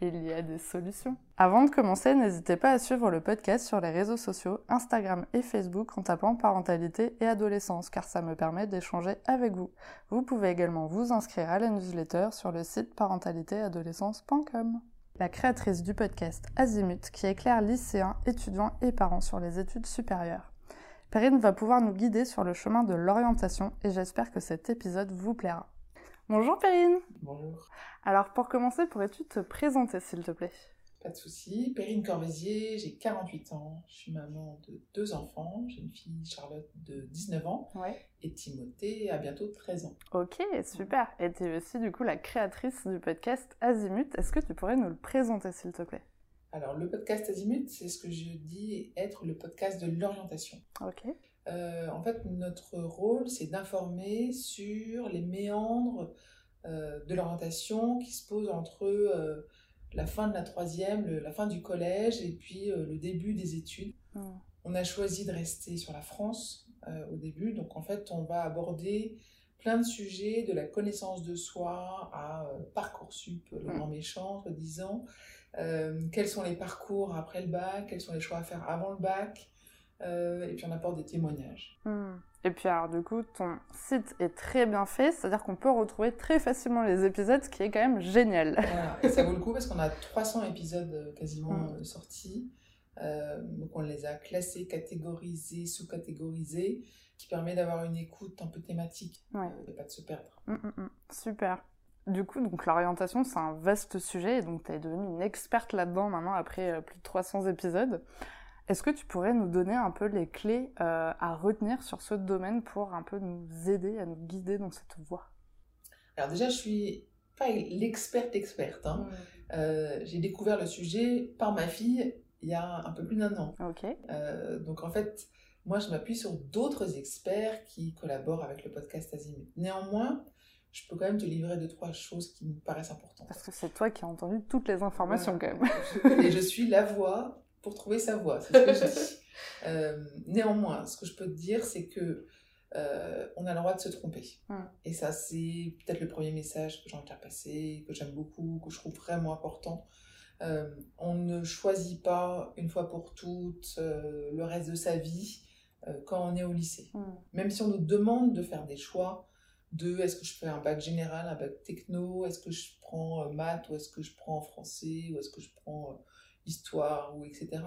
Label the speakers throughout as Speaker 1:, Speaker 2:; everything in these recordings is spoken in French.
Speaker 1: il y a des solutions. Avant de commencer, n'hésitez pas à suivre le podcast sur les réseaux sociaux, Instagram et Facebook en tapant parentalité et adolescence, car ça me permet d'échanger avec vous. Vous pouvez également vous inscrire à la newsletter sur le site parentalitéadolescence.com. La créatrice du podcast Azimut, qui éclaire lycéens, étudiants et parents sur les études supérieures. Perrine va pouvoir nous guider sur le chemin de l'orientation et j'espère que cet épisode vous plaira. Bonjour Perrine
Speaker 2: Bonjour.
Speaker 1: Alors pour commencer, pourrais-tu te présenter s'il te plaît?
Speaker 2: Pas de souci. Perrine Corvézier, j'ai 48 ans, je suis maman de deux enfants. J'ai une fille Charlotte de 19 ans
Speaker 1: Ouais.
Speaker 2: et Timothée a bientôt 13 ans.
Speaker 1: Ok, super. Et tu es aussi du coup la créatrice du podcast Azimut. Est-ce que tu pourrais nous le présenter s'il te plaît?
Speaker 2: Alors le podcast Azimut, c'est ce que je dis être le podcast de l'orientation.
Speaker 1: Ok.
Speaker 2: Euh, en fait, notre rôle, c'est d'informer sur les méandres euh, de l'orientation qui se posent entre euh, la fin de la troisième, le- la fin du collège et puis le début des études.
Speaker 1: Hmm.
Speaker 2: On a choisi de rester sur la France au début, donc en fait, on va aborder plein de sujets, de la connaissance de soi à Parcoursup, le
Speaker 1: Mm.
Speaker 2: grand méchant, disant quels sont les parcours après le bac, quels sont les choix à faire avant le bac, et puis on apporte des témoignages.
Speaker 1: Hmm. Et puis alors du coup, ton site est très bien fait, c'est-à-dire qu'on peut retrouver très facilement les épisodes, ce qui est quand même génial.
Speaker 2: Voilà. Et ça vaut le coup parce qu'on a 300 épisodes euh, quasiment
Speaker 1: Mm.
Speaker 2: euh, sortis. Euh, donc on les a classés, catégorisés, sous-catégorisés, qui permet d'avoir une écoute un peu thématique
Speaker 1: Ouais.
Speaker 2: euh, et pas de se perdre.
Speaker 1: Hmm, hmm, hmm. Super. Du coup, donc l'orientation, c'est un vaste sujet, et donc tu es devenue une experte là-dedans maintenant après euh, plus de 300 épisodes. Est-ce que tu pourrais nous donner un peu les clés euh, à retenir sur ce domaine pour un peu nous aider à nous guider dans cette voie?
Speaker 2: Alors déjà, je suis pas l'experte experte. hein. Euh, J'ai découvert le sujet par ma fille il y a un peu plus d'un an.
Speaker 1: Ok.
Speaker 2: Euh, donc en fait, moi je m'appuie sur d'autres experts qui collaborent avec le podcast Azimut. Néanmoins, je peux quand même te livrer deux, trois choses qui me paraissent importantes.
Speaker 1: Parce que c'est toi qui as entendu toutes les informations
Speaker 2: Voilà.
Speaker 1: quand même.
Speaker 2: Et je suis la voix pour trouver sa voix, c'est ce que je dis. Euh, néanmoins, ce que je peux te dire, c'est que euh, on a le droit de se tromper. Et ça, c'est peut-être le premier message que j'ai envie de faire passer, que j'aime beaucoup, que je trouve vraiment important. Euh, on ne choisit pas une fois pour toutes le reste de sa vie quand on est au lycée. Même si on nous demande de faire des choix de est-ce que je fais un bac général, un bac techno, est-ce que je prends maths, ou est-ce que je prends français, ou est-ce que je prends histoire, ou etc.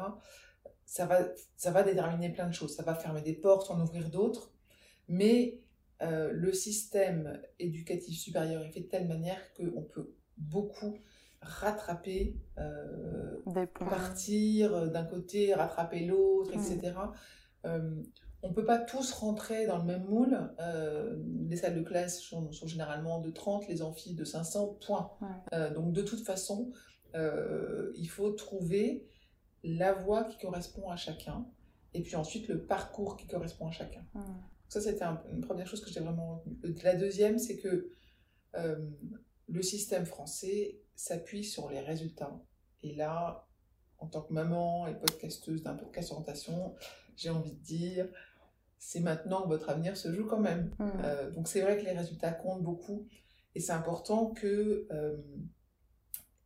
Speaker 2: Ça va, ça va déterminer plein de choses. Ça va fermer des portes, en ouvrir d'autres. Mais euh, le système éducatif supérieur est fait de telle manière qu'on peut beaucoup rattraper, euh, partir d'un côté, rattraper l'autre, etc. Euh, on ne peut pas tous rentrer dans le même moule. Les salles de classe sont, sont généralement de 30, les amphis de 500, point.
Speaker 1: Ouais.
Speaker 2: Donc de toute façon, euh, il faut trouver la voie qui correspond à chacun, et puis ensuite le parcours qui correspond à chacun.
Speaker 1: Hmm.
Speaker 2: Ça, c'était un- une première chose que j'ai vraiment retenue. La deuxième, c'est que euh, le système français s'appuie sur les résultats. Et là, en tant que maman et podcasteuse d'un podcast orientation, j'ai envie de dire, c'est maintenant que votre avenir se joue quand même.
Speaker 1: Hmm.
Speaker 2: Euh, donc c'est vrai que les résultats comptent beaucoup. Et c'est important que euh,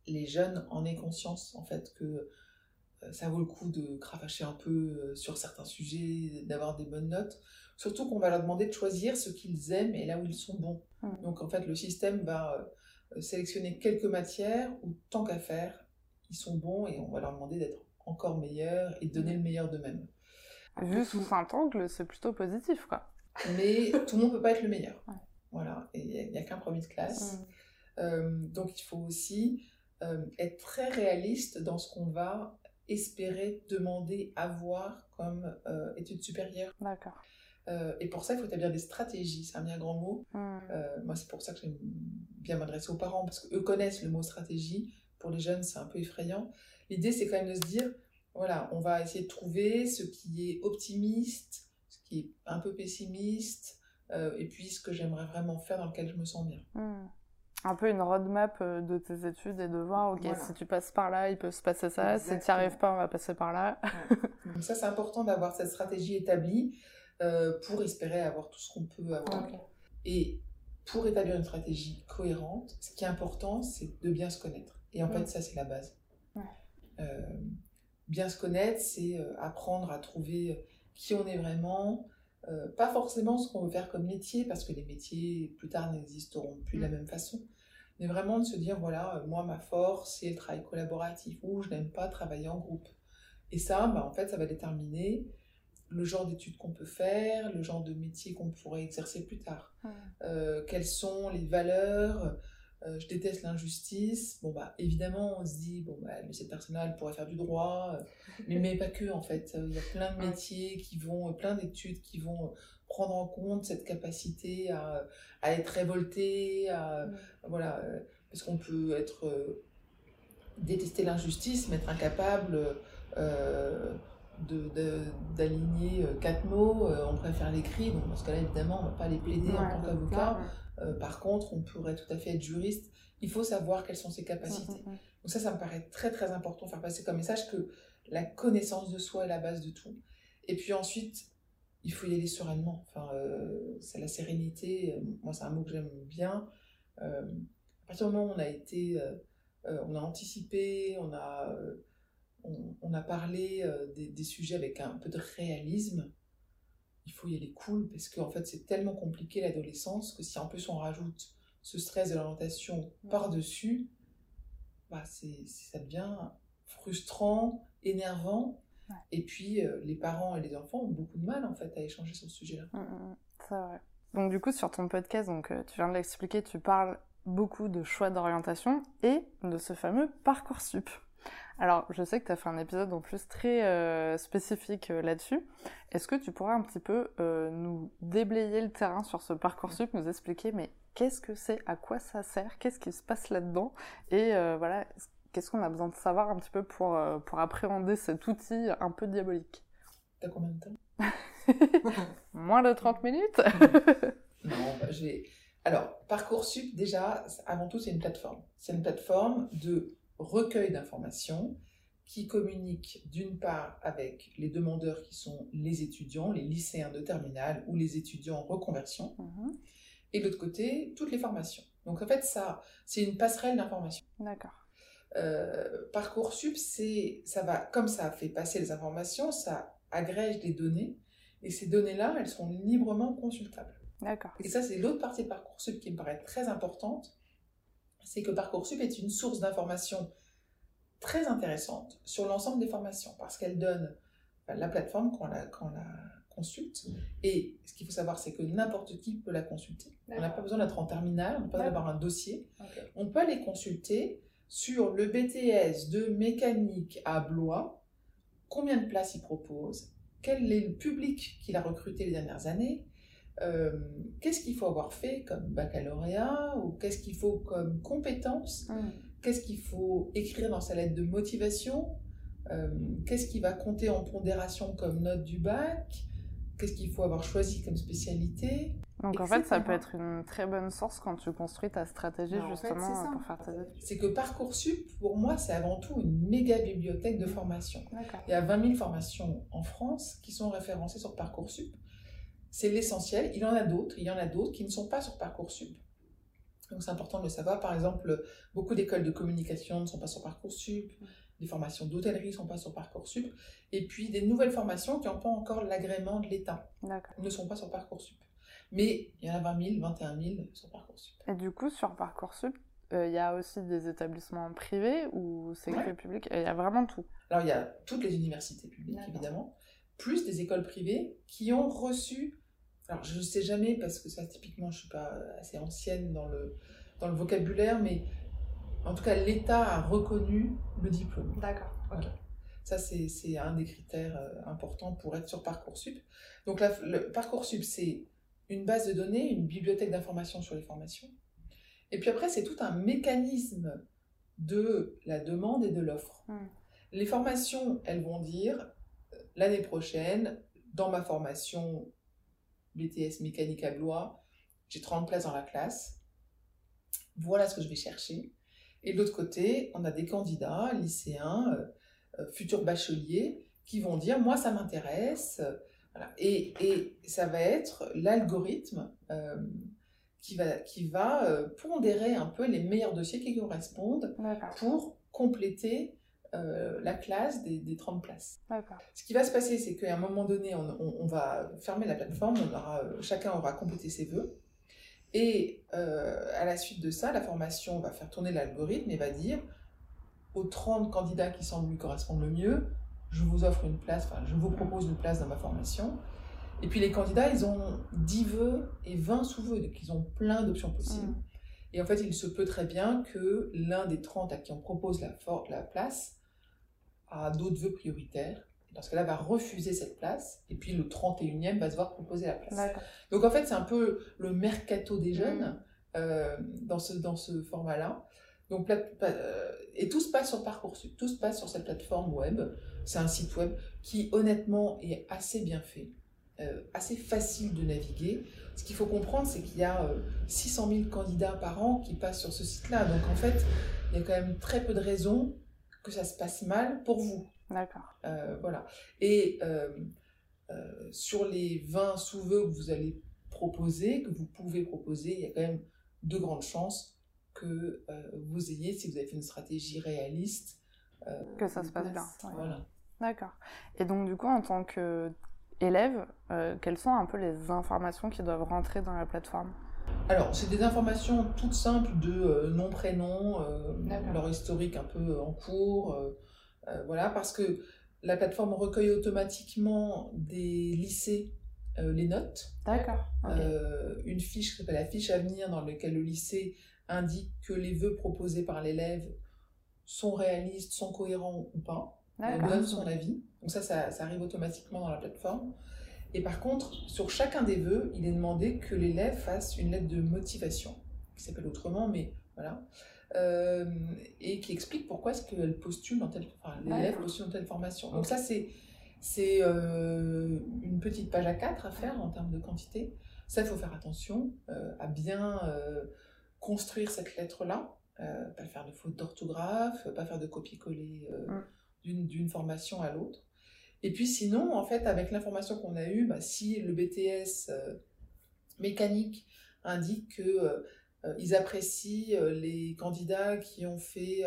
Speaker 2: les jeunes en aient conscience, en fait, que euh, ça vaut le coup de cravacher un peu euh, sur certains sujets, d'avoir des bonnes notes. Surtout qu'on va leur demander de choisir ce qu'ils aiment et là où ils sont bons.
Speaker 1: Mm.
Speaker 2: Donc en fait, le système va euh, sélectionner quelques matières où, tant qu'à faire, ils sont bons et on va leur demander d'être encore meilleurs et de donner le meilleur d'eux-mêmes.
Speaker 1: Vu sous un angle, c'est plutôt positif, quoi.
Speaker 2: Mais tout le monde ne peut pas être le meilleur.
Speaker 1: Ouais.
Speaker 2: Voilà, et il n'y a, qu'un premier de classe. Euh, donc il faut aussi euh, être très réaliste dans ce qu'on va espérer demander avoir comme euh, études supérieures.
Speaker 1: D'accord.
Speaker 2: Euh, et pour ça, il faut établir des stratégies. C'est un bien grand mot.
Speaker 1: Hmm.
Speaker 2: Euh, moi, c'est pour ça que j'aime bien m'adresser aux parents, parce qu'eux connaissent le mot stratégie. Pour les jeunes, c'est un peu effrayant. L'idée, c'est quand même de se dire, voilà, on va essayer de trouver ce qui est optimiste, ce qui est un peu pessimiste, et puis ce que j'aimerais vraiment faire dans lequel je me sens bien.
Speaker 1: Hmm. Un peu une roadmap euh, de tes études et de voir, ok, si tu passes par là, il peut se passer ça, si tu n'y arrives pas, on va passer par là.
Speaker 2: Donc ça, c'est important d'avoir cette stratégie établie euh, pour espérer avoir tout ce qu'on peut avoir. Et pour établir une stratégie cohérente, ce qui est important, c'est de bien se connaître. Et en fait, ça, c'est la base. bien se connaître, c'est apprendre à trouver qui on est vraiment, euh, pas forcément ce qu'on veut faire comme métier, parce que les métiers plus tard n'existeront plus de la mm. même façon, mais vraiment de se dire, voilà, euh, moi ma force c'est le travail collaboratif, ou je n'aime pas travailler en groupe. Et ça, bah, en fait, ça va déterminer le genre d'études qu'on peut faire, le genre de métier qu'on pourrait exercer plus tard. Euh, quelles sont les valeurs euh, je déteste l'injustice. Bon, bah, évidemment, on se dit, bon, bah, cette personne-là, elle pourrait faire du droit, euh, mais, mais pas que, en fait. Euh, il y a plein de métiers qui vont, plein d'études qui vont prendre en compte cette capacité à, à être révolté, à, voilà, parce qu'on peut être, détester l'injustice, mais être incapable d'aligner quatre mots, on préfère l'écrit, donc dans ce cas-là, évidemment, on ne va pas les plaider en tant qu'avocat. Euh, par contre, on pourrait tout à fait être juriste. Il faut savoir quelles sont ses capacités. Mm, mm, mm. Donc ça, ça me paraît très très important, faire passer comme message que la connaissance de soi est la base de tout. Et puis ensuite, il faut y aller sereinement. Enfin, euh, c'est la sérénité. Moi, c'est un mot que j'aime bien. Euh, à partir du moment où on a été, on a anticipé, on a, on, a parlé des, des, sujets avec un peu de réalisme, il faut y aller cool parce qu'en fait c'est tellement compliqué l'adolescence que si en plus on rajoute ce stress de l'orientation par-dessus, bah c'est, ça devient frustrant, énervant. Et puis euh, les parents et les enfants ont beaucoup de mal en fait à échanger sur ce sujet-là.
Speaker 1: Mmh, mmh, mmh. c'est vrai. Donc du coup sur ton podcast, donc euh, tu viens de l'expliquer, tu parles beaucoup de choix d'orientation et de ce fameux parcours sup. Alors, je sais que tu as fait un épisode en plus très euh, spécifique euh, là-dessus. Est-ce que tu pourrais un petit peu euh, nous déblayer le terrain sur ce parcours sup, nous expliquer mais qu'est-ce que c'est, à quoi ça sert, qu'est-ce qui se passe là-dedans et voilà, qu'est-ce qu'on a besoin de savoir un petit peu pour, pour appréhender cet outil un peu diabolique?
Speaker 2: T'as combien de temps?
Speaker 1: Moins de 30 minutes
Speaker 2: Non, bah, j'ai... Alors, Parcoursup, déjà, avant tout, c'est une plateforme. C'est une plateforme de recueil d'informations qui communique d'une part avec les demandeurs qui sont les étudiants, les lycéens de terminale ou les étudiants en reconversion, mhm. et de l'autre côté, toutes les formations. Donc en fait, ça, c'est une passerelle d'informations.
Speaker 1: D'accord.
Speaker 2: Euh, Parcoursup, c'est, ça va, comme ça fait passer les informations, ça agrège des données, et ces données-là, elles sont librement consultables.
Speaker 1: D'accord.
Speaker 2: Et ça, c'est l'autre partie de Parcoursup qui me paraît très importante, c'est que Parcoursup est une source d'information très intéressante sur l'ensemble des formations parce qu'elle donne la plateforme quand on la, la consulte. Et ce qu'il faut savoir, c'est que n'importe qui peut la consulter. On n'a pas besoin d'être en terminale, on n'a pas besoin d'avoir un dossier. On peut aller consulter sur le BTS de mécanique à Blois, combien de places il propose, quel est le public qu'il a recruté les dernières années, euh, qu'est-ce qu'il faut avoir fait comme baccalauréat ou qu'est-ce qu'il faut comme compétence, mm. qu'est-ce qu'il faut écrire dans sa lettre de motivation, euh, qu'est-ce qui va compter en pondération comme note du bac, qu'est-ce qu'il faut avoir choisi comme spécialité?
Speaker 1: Donc en fait, ça peut être une très bonne source quand tu construis ta stratégie justement pour faire tes études.
Speaker 2: C'est que Parcoursup, pour moi, c'est avant tout une méga bibliothèque de formation. Il y a 20 000 formations en France qui sont référencées sur Parcoursup c'est l'essentiel. Il y en a d'autres, il y en a d'autres qui ne sont pas sur Parcoursup. Donc c'est important de le savoir. Par exemple, beaucoup d'écoles de communication ne sont pas sur Parcoursup, des formations d'hôtellerie ne sont pas sur Parcoursup, et puis des nouvelles formations qui n'ont pas encore l'agrément de l'État ne sont pas sur Parcoursup. Mais il y en a 20 000, 21 000 sur Parcoursup.
Speaker 1: Et du coup, sur Parcoursup, euh, il y a aussi des établissements privés ou c'est que public? Il y a vraiment tout.
Speaker 2: Alors il y a toutes les universités publiques, évidemment, plus des écoles privées qui ont reçu alors je ne sais jamais parce que ça typiquement je suis pas assez ancienne dans le, dans le vocabulaire, mais en tout cas l'État a reconnu le diplôme.
Speaker 1: D'accord.
Speaker 2: Ça c'est un des critères euh, importants pour être sur Parcoursup. Donc la, le Parcoursup c'est une base de données, une bibliothèque d'informations sur les formations. Et puis après c'est tout un mécanisme de la demande et de l'offre. Hmm. Les formations, elles vont dire euh, l'année prochaine, dans ma formation BTS mécanique à Blois, j'ai 30 places dans la classe. Voilà ce que je vais chercher. Et de l'autre côté, on a des candidats, lycéens, futurs bacheliers, qui vont dire, moi, ça m'intéresse. Et, et, ça va être l'algorithme qui va, qui va euh, pondérer un peu les meilleurs dossiers qui correspondent pour compléter euh, la classe des, des 30 places. Ce qui va se passer, c'est qu'à un moment donné, on, on, va fermer la plateforme, on aura, chacun aura complété ses vœux. Et euh, à la suite de ça, la formation va faire tourner l'algorithme et va dire aux 30 candidats qui semblent lui correspondre le mieux, je vous offre une place, enfin, je vous propose une place dans ma formation. Et puis les candidats, ils ont 10 vœux et 20 sous-vœux, donc ils ont plein d'options possibles. Mm. Et en fait, il se peut très bien que l'un des 30 à qui on propose la, la place a d'autres vœux prioritaires. Dans ce cas-là, va refuser cette place, et puis le 31e va se voir proposer la place. Donc en fait, c'est un peu le mercato des jeunes mm. euh, dans ce, dans ce format-là. Donc, euh, et tout se passe sur Parcoursup, tout se passe sur cette plateforme web. C'est un site web qui, honnêtement, est assez bien fait. Euh, assez facile de naviguer. Ce qu'il faut comprendre, c'est qu'il y a 600 euh, 000 candidats par an qui passent sur ce site-là. Donc en fait, il y a quand même très peu de raisons que ça se passe mal pour vous.
Speaker 1: D'accord.
Speaker 2: Euh, voilà. Et sur les 20 sous-vœux que vous allez proposer, que vous pouvez proposer, il y a quand même de grandes chances que vous ayez, si vous avez fait une stratégie réaliste,
Speaker 1: que ça se passe bien.
Speaker 2: Voilà.
Speaker 1: D'accord. Et donc, du coup, en tant euh, quelles sont un peu les informations qui doivent rentrer dans la plateforme?
Speaker 2: Alors, c'est des informations toutes simples de euh, nom, prénom, euh, leur historique un peu en cours, voilà, parce que la plateforme recueille automatiquement des lycées les notes.
Speaker 1: D'accord.
Speaker 2: une fiche qui s'appelle la fiche à venir, dans laquelle le lycée indique que les vœux proposés par l'élève sont réalistes, sont cohérents ou pas donne son avis. Donc ça, ça, arrive automatiquement dans la plateforme. Et par contre, sur chacun des vœux, il est demandé que l'élève fasse une lettre de motivation, qui s'appelle autrement, mais voilà, euh, et qui explique pourquoi est-ce qu'elle postule dans telle, enfin, l'élève postule dans telle formation. Donc ça, c'est c'est euh, une petite page à 4 à faire en termes de quantité. Ça, il faut faire attention euh, à bien construire cette lettre-là, pas faire de faute d'orthographe, pas faire de copier-coller. Mm d'une formation à l'autre. Et puis sinon, en fait, avec l'information qu'on a eue, bah, si le BTS euh, mécanique indique qu'ils euh, euh, ils apprécient les candidats qui ont fait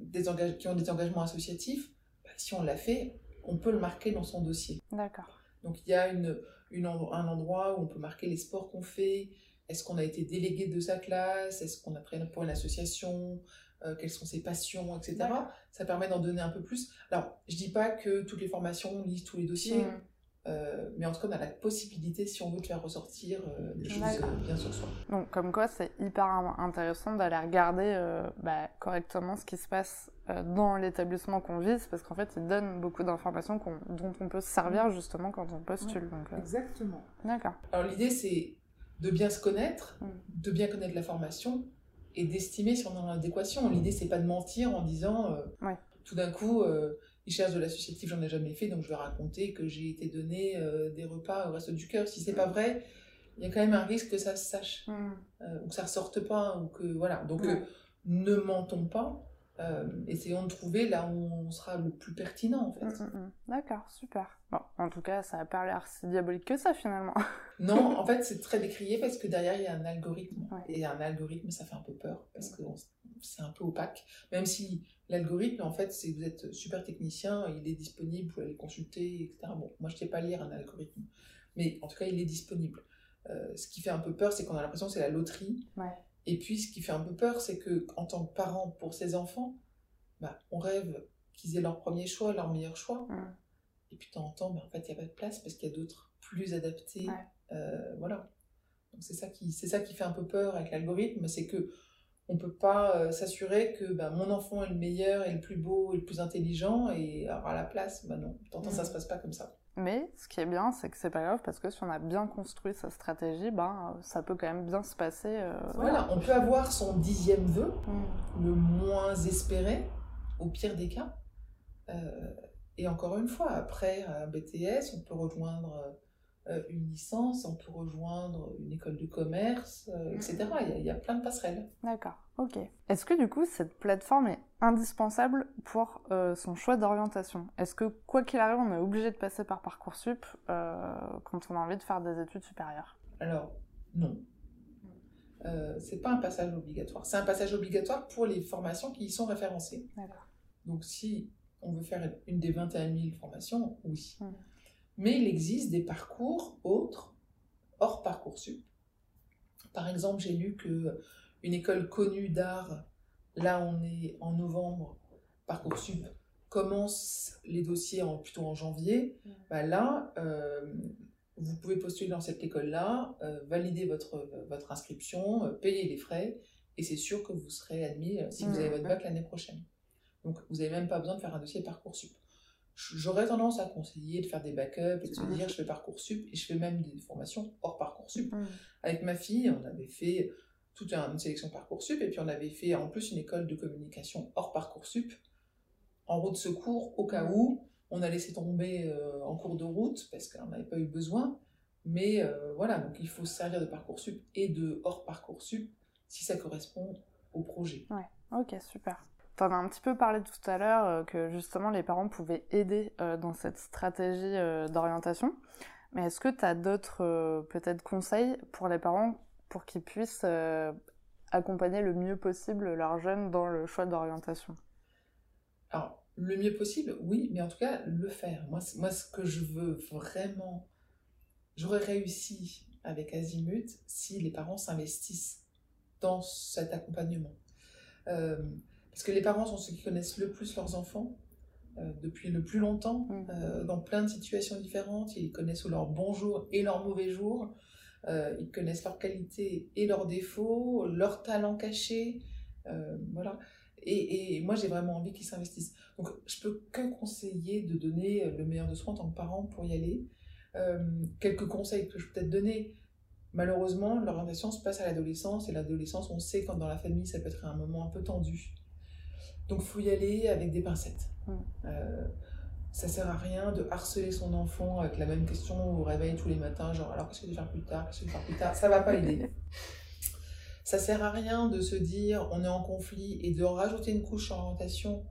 Speaker 2: des qui ont des engagements associatifs, bah, si on l'a fait, on peut le marquer dans son dossier.
Speaker 1: D'accord.
Speaker 2: Donc il y a une, une, un endroit où on peut marquer les sports qu'on fait, est-ce qu'on a été délégué de sa classe, est-ce qu'on a travaillé pour une association, euh, quelles sont ses passions, etc. Ça permet d'en donner un peu plus. Alors, je dis pas que toutes les formations lisent tous les dossiers, mm. euh, mais en tout cas, on a la possibilité, si on veut, de faire ressortir euh, des choses bien sur soi.
Speaker 1: Donc, comme quoi, c'est hyper intéressant d'aller regarder bah, correctement ce qui se passe dans l'établissement qu'on vise, parce qu'en fait, il donne beaucoup d'informations dont on peut se servir mm. justement quand on postule.
Speaker 2: Exactement.
Speaker 1: D'accord.
Speaker 2: Alors, l'idée, c'est de bien se connaître, mm. de bien connaître la formation, et d'estimer si on est en adéquation. L'idée, c'est pas de mentir en disant
Speaker 1: euh,
Speaker 2: tout d'un coup, euh, ils cherchent de l'associatif, j'en ai jamais fait, donc je vais raconter que j'ai été donné euh, des repas au reste du cœur. Si c'est pas vrai, il y a quand même un risque que ça se sache, mm. ou que ça ressorte pas, ou que voilà. Donc ne mentons pas. Euh, essayons de trouver là où on sera le plus pertinent en fait. Mm,
Speaker 1: mm, mm. D'accord, super. Bon, en tout cas, ça n'a pas l'air si diabolique que ça finalement.
Speaker 2: non, en fait, c'est très décrié parce que derrière il y a un algorithme. Et un algorithme, ça fait un peu peur parce que c'est un peu opaque. Même si l'algorithme, en fait, si vous êtes super technicien, il est disponible, vous pouvez aller consulter, etc. Bon, moi je ne sais pas lire un algorithme, mais en tout cas, il est disponible. Euh, ce qui fait un peu peur, c'est qu'on a l'impression que c'est la loterie.
Speaker 1: Ouais.
Speaker 2: Et puis, ce qui fait un peu peur, c'est que en tant que parent pour ses enfants, bah, on rêve qu'ils aient leur premier choix, leur meilleur choix. Mm. Et puis, de temps en temps, bah, en fait, il n'y a pas de place parce qu'il y a d'autres plus adaptés. Euh, voilà. Donc, c'est ça, qui, c'est ça qui fait un peu peur avec l'algorithme, c'est que on peut pas euh, s'assurer que bah, mon enfant est le meilleur, est le plus beau, est le plus intelligent et aura la place. Bah non, de temps en temps, ça mm. se passe pas comme ça.
Speaker 1: Mais ce qui est bien, c'est que c'est pas grave parce que si on a bien construit sa stratégie, ben, ça peut quand même bien se passer. Euh,
Speaker 2: voilà. on peut avoir son dixième vœu, mm. le moins espéré, au pire des cas. Euh, et encore une fois, après un BTS, on peut rejoindre une licence, on peut rejoindre une école de commerce, etc. Il il y, a, plein de passerelles.
Speaker 1: D'accord, ok. Est-ce que du coup cette plateforme est indispensable pour son choix d'orientation Est-ce que quoi qu'il arrive, on est obligé de passer par Parcoursup quand on a envie de faire des études supérieures?
Speaker 2: Alors, non. Euh, c'est pas un passage obligatoire. C'est un passage obligatoire pour les formations qui y sont référencées. Donc si on veut faire une des 21 000 formations, oui. Hmm. Mais il existe des parcours autres, hors Parcoursup. Par exemple, j'ai lu que une école connue d'art, là on est en novembre, Parcoursup commence les dossiers en, plutôt en janvier. Hmm. Bah là, euh, vous pouvez postuler dans cette école-là, euh, valider votre, votre inscription, euh, payer les frais, et c'est sûr que vous serez admis si vous avez votre bac l'année prochaine. Donc, vous n'avez même pas besoin de faire un dossier Parcoursup. J'aurais tendance à conseiller de faire des backups et de se dire je fais Parcoursup et je fais même des formations hors Parcoursup. Avec ma fille, on avait fait toute une sélection Parcoursup et puis on avait fait en plus une école de communication hors Parcoursup en route secours au cas où on a laissé tomber euh, en cours de route parce qu'on n'avait pas eu besoin. Mais euh, voilà, donc il faut se servir de Parcoursup et de hors Parcoursup si ça correspond au projet.
Speaker 1: Ouais, ok, super. Tu en as un petit peu parlé tout à l'heure euh, que justement les parents pouvaient aider dans cette stratégie d'orientation. Mais est-ce que tu as d'autres peut-être conseils pour les parents pour qu'ils puissent accompagner le mieux possible leurs jeunes dans le choix d'orientation
Speaker 2: Alors, le mieux possible, oui, mais en tout cas, le faire. Moi, moi ce que je veux vraiment, j'aurais réussi avec Azimut si les parents s'investissent dans cet accompagnement. Euh, parce que les parents sont ceux qui connaissent le plus leurs enfants euh, depuis le plus longtemps, mmh. euh, dans plein de situations différentes. Ils connaissent leurs bons jours et leurs mauvais jours. ils connaissent leurs qualités et leurs défauts, leurs talents cachés. voilà. Et, moi, j'ai vraiment envie qu'ils s'investissent. Donc, je peux que conseiller de donner le meilleur de soi en tant que parent pour y aller. Euh, quelques conseils que je peux peut-être donner. Malheureusement, l'orientation se passe à l'adolescence, et l'adolescence, on sait quand dans la famille, ça peut être un moment un peu tendu. Donc, il faut y aller avec des pincettes. Ça sert à rien de harceler son enfant avec la même question au réveil tous les matins, genre alors qu'est-ce que je vais faire plus tard, qu'est-ce que je vais faire plus tard, ça va pas aider. Ça sert à rien de se dire on est en conflit et de rajouter une couche orientation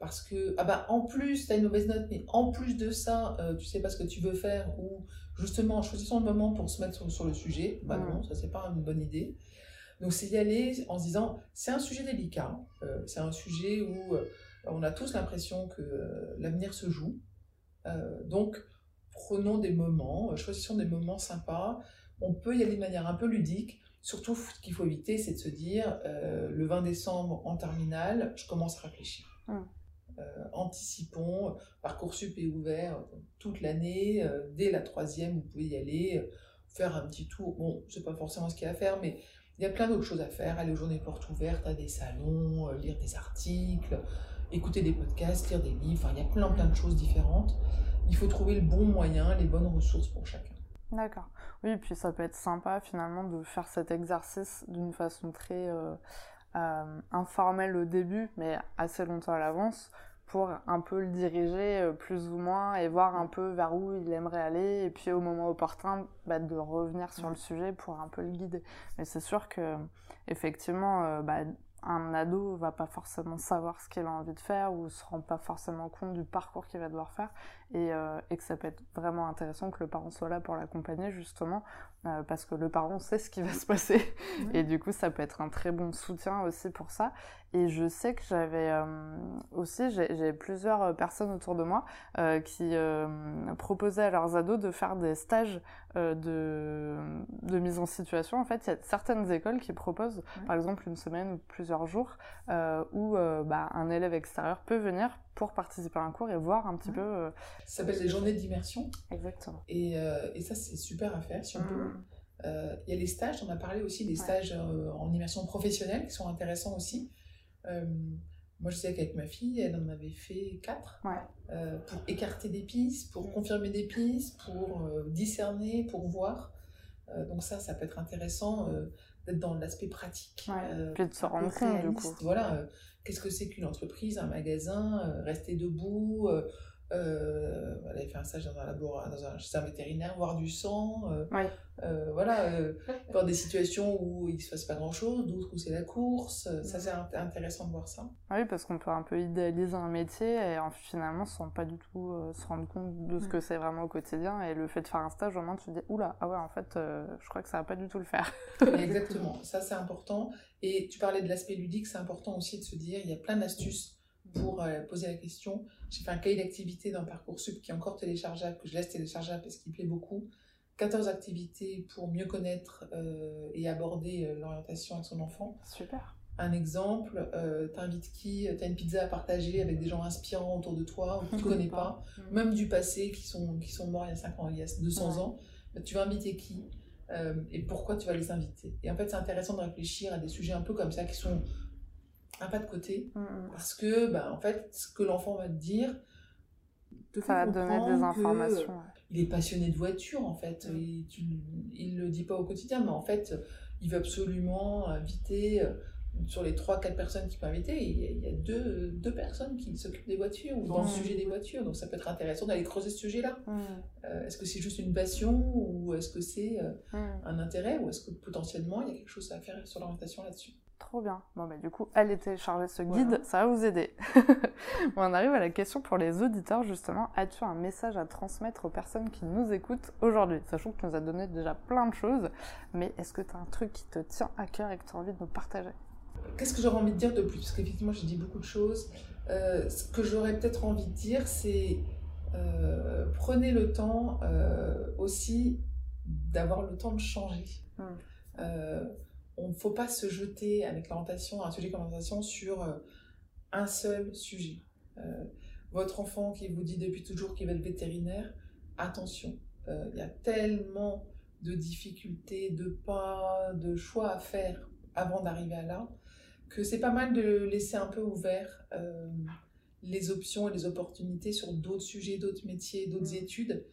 Speaker 2: parce que ah bah en plus tu as une mauvaise note mais en plus de ça euh, tu sais pas ce que tu veux faire ou justement choisissons le moment pour se mettre sur, le sujet. Bah non ça c'est pas une bonne idée. Donc c'est y aller en se disant c'est un sujet délicat euh, c'est un sujet où euh, on a tous l'impression que l'avenir se joue donc prenons des moments choisissons des moments sympas on peut y aller de manière un peu ludique Surtout, ce qu'il faut éviter, c'est de se dire euh, le 20 décembre en terminale, je commence à réfléchir. Euh, anticipons, Parcoursup est ouvert toute l'année, euh, dès la troisième, vous pouvez y aller, faire un petit tour. Bon, c'est pas forcément ce qu'il y a à faire, mais il y a plein d'autres choses à faire. Aller aux journées portes ouvertes, à des salons, lire des articles, écouter des podcasts, lire des livres. Enfin, il y a plein, plein de choses différentes. Il faut trouver le bon moyen, les bonnes ressources pour chacun.
Speaker 1: D'accord. Oui, puis ça peut être sympa finalement de faire cet exercice d'une façon très euh, euh, informelle au début, mais assez longtemps à l'avance, pour un peu le diriger euh, plus ou moins et voir un peu vers où il aimerait aller, et puis au moment opportun, bah, de revenir sur le sujet pour un peu le guider. Mais c'est sûr que effectivement, bah, un ado va pas forcément savoir ce qu'il a envie de faire ou se rend pas forcément compte du parcours qu'il va devoir faire. Et, euh, et, que ça peut être vraiment intéressant que le parent soit là pour l'accompagner justement euh, parce que le parent sait ce qui va se passer. Et du coup ça peut être un très bon soutien aussi pour ça. Et je sais que j'avais euh, aussi j'ai plusieurs personnes autour de moi qui proposaient à leurs ados de faire des stages de, de, mise en situation. En fait il y a certaines écoles qui proposent par exemple une semaine ou plusieurs jours où bah, un élève extérieur peut venir pour participer à un cours et voir un petit peu. Euh,
Speaker 2: ça s'appelle des journées d'immersion.
Speaker 1: Exactement.
Speaker 2: Et, euh, et ça, c'est super à faire si on peut. Mm. Euh, il y a les stages, on a parlé aussi des stages en immersion professionnelle qui sont intéressants aussi. moi, je sais qu'avec ma fille, elle en avait fait quatre pour écarter des pistes, pour confirmer des pistes, pour discerner, pour voir. donc ça, ça peut être intéressant d'être dans l'aspect pratique.
Speaker 1: Puis de se rendre compte, du coup.
Speaker 2: Voilà, qu'est-ce que c'est qu'une entreprise, un magasin, euh, rester debout, euh, aller faire un stage dans un laboratoire, dans un, chez un vétérinaire, voir du sang, euh,
Speaker 1: Ouais.
Speaker 2: euh, voilà, euh, voir des situations où il se passe pas grand chose, d'autres où c'est la course. euh, Ça, c'est int- intéressant de voir ça.
Speaker 1: Oui, parce qu'on peut un peu idéaliser un métier et en- finalement sans pas du tout euh, se rendre compte de ce
Speaker 2: Mm.
Speaker 1: que c'est vraiment au quotidien. Et le fait de faire un stage, au moins tu te dis, oula, ah ouais, en fait, euh, je crois que ça va pas du tout le faire.
Speaker 2: Exactement, ça c'est important. Et tu parlais de l'aspect ludique, c'est important aussi de se dire, il y a plein d'astuces pour euh, poser la question. J'ai fait un cahier d'activité dans Parcoursup qui est encore téléchargeable, que je laisse téléchargeable parce qu'il plaît beaucoup. 14 activités pour mieux connaître euh, et aborder euh, l'orientation avec son enfant.
Speaker 1: Super.
Speaker 2: Un exemple, euh, t'invites qui T'as une pizza à partager avec des gens inspirants autour de toi, ou que tu connais pas, même du passé, qui sont, qui sont morts il y a 5 ans, il y a 200
Speaker 1: Ouais.
Speaker 2: ans. Tu vas inviter qui euh, et pourquoi tu vas les inviter. Et en fait, c'est intéressant de réfléchir à des sujets un peu comme ça, qui sont un pas de côté,
Speaker 1: Mm, mm.
Speaker 2: parce que, bah, en fait, ce que l'enfant va te dire, te
Speaker 1: Ça va te donner des informations.
Speaker 2: il est passionné de voiture en fait. Et tu, il le dit pas au quotidien, mais en fait, il veut absolument inviter euh, sur les 3-4 personnes qu'il peut inviter. Il y a, il y a deux, deux personnes qui s'occupent des voitures ou dans le sujet des voitures. Donc ça peut être intéressant d'aller creuser ce sujet-là.
Speaker 1: Mm,
Speaker 2: Euh, est-ce que c'est juste une passion ou est-ce que c'est euh,
Speaker 1: mm.
Speaker 2: un intérêt ou est-ce que potentiellement il y a quelque chose à faire sur l'orientation là-dessus?
Speaker 1: Trop bien. Bon, bah, du coup, allez télécharger ce guide,
Speaker 2: Voilà.
Speaker 1: ça va vous aider. bon, on arrive à la question pour les auditeurs, justement. As-tu un message à transmettre aux personnes qui nous écoutent aujourd'hui? Sachant que tu nous as donné déjà plein de choses, mais est-ce que tu as un truc qui te tient à cœur et que tu as envie de nous partager?
Speaker 2: Qu'est-ce que j'aurais envie de dire de plus? Parce qu'effectivement, j'ai dit beaucoup de choses. Euh, ce que j'aurais peut-être envie de dire, c'est euh, prenez le temps euh, aussi d'avoir le temps de changer.
Speaker 1: Mm.
Speaker 2: On ne faut pas se jeter avec l'orientation, un sujet comme l'orientation, sur euh, un seul sujet. Euh, votre enfant qui vous dit depuis toujours qu'il va être vétérinaire, attention, euh, il y a tellement de difficultés, de pas, de choix à faire avant d'arriver à là, que c'est pas mal de laisser un peu ouvert euh, les options et les opportunités sur d'autres sujets, d'autres métiers, d'autres
Speaker 1: Mm.
Speaker 2: études.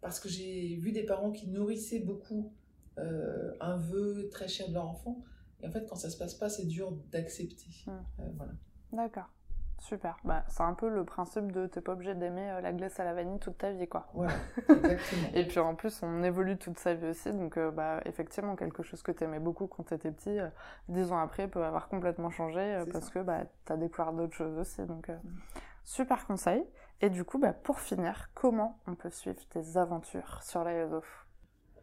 Speaker 2: Parce que j'ai vu des parents qui nourrissaient beaucoup euh, un vœu très cher de leur enfant. Et en fait, quand ça se passe pas, c'est dur d'accepter.
Speaker 1: Mm.
Speaker 2: Euh, voilà.
Speaker 1: D'accord. Super. Bah, c'est un peu le principe de t'es pas obligé d'aimer euh, la glace à la vanille toute ta vie, quoi.
Speaker 2: Voilà, exactement.
Speaker 1: Et puis en plus, on évolue toute sa vie aussi, donc euh, bah, effectivement, quelque chose que t'aimais beaucoup quand t'étais petit, euh, dix ans après, peut avoir complètement changé parce
Speaker 2: ça.
Speaker 1: que bah, t'as découvert d'autres choses aussi. Donc, euh, super conseil. Et du coup, bah, pour finir, comment on peut suivre tes aventures sur la réseau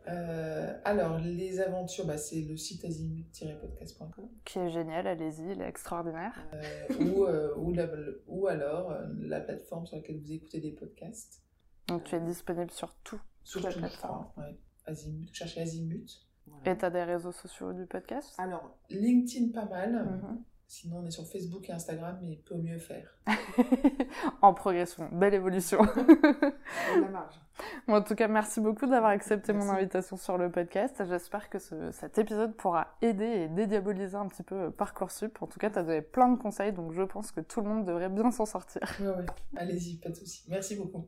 Speaker 2: Euh, alors, les aventures, bah, c'est le site azimut-podcast.com
Speaker 1: Qui est génial, allez-y, il est extraordinaire.
Speaker 2: euh, ou, euh, ou, la- ou alors euh, la plateforme sur laquelle vous écoutez des podcasts.
Speaker 1: Donc tu es disponible sur tout.
Speaker 2: Sur
Speaker 1: la
Speaker 2: toutes les
Speaker 1: plateforme.
Speaker 2: ouais. Azimut, cherchez Azimut.
Speaker 1: Et t'as des réseaux sociaux du podcast?
Speaker 2: Alors, LinkedIn pas mal.
Speaker 1: Mhm.
Speaker 2: Sinon, on est sur Facebook et Instagram, mais peut mieux faire.
Speaker 1: En progression, belle évolution.
Speaker 2: la marge.
Speaker 1: Bon, en tout cas, merci beaucoup d'avoir accepté mon invitation sur le podcast. J'espère que ce- cet épisode pourra aider et dédiaboliser un petit peu euh, Parcoursup. En tout cas, tu as donné plein de conseils, donc je pense que tout le monde devrait bien s'en sortir.
Speaker 2: Ouais, ouais. Allez-y, pas de souci. Merci beaucoup.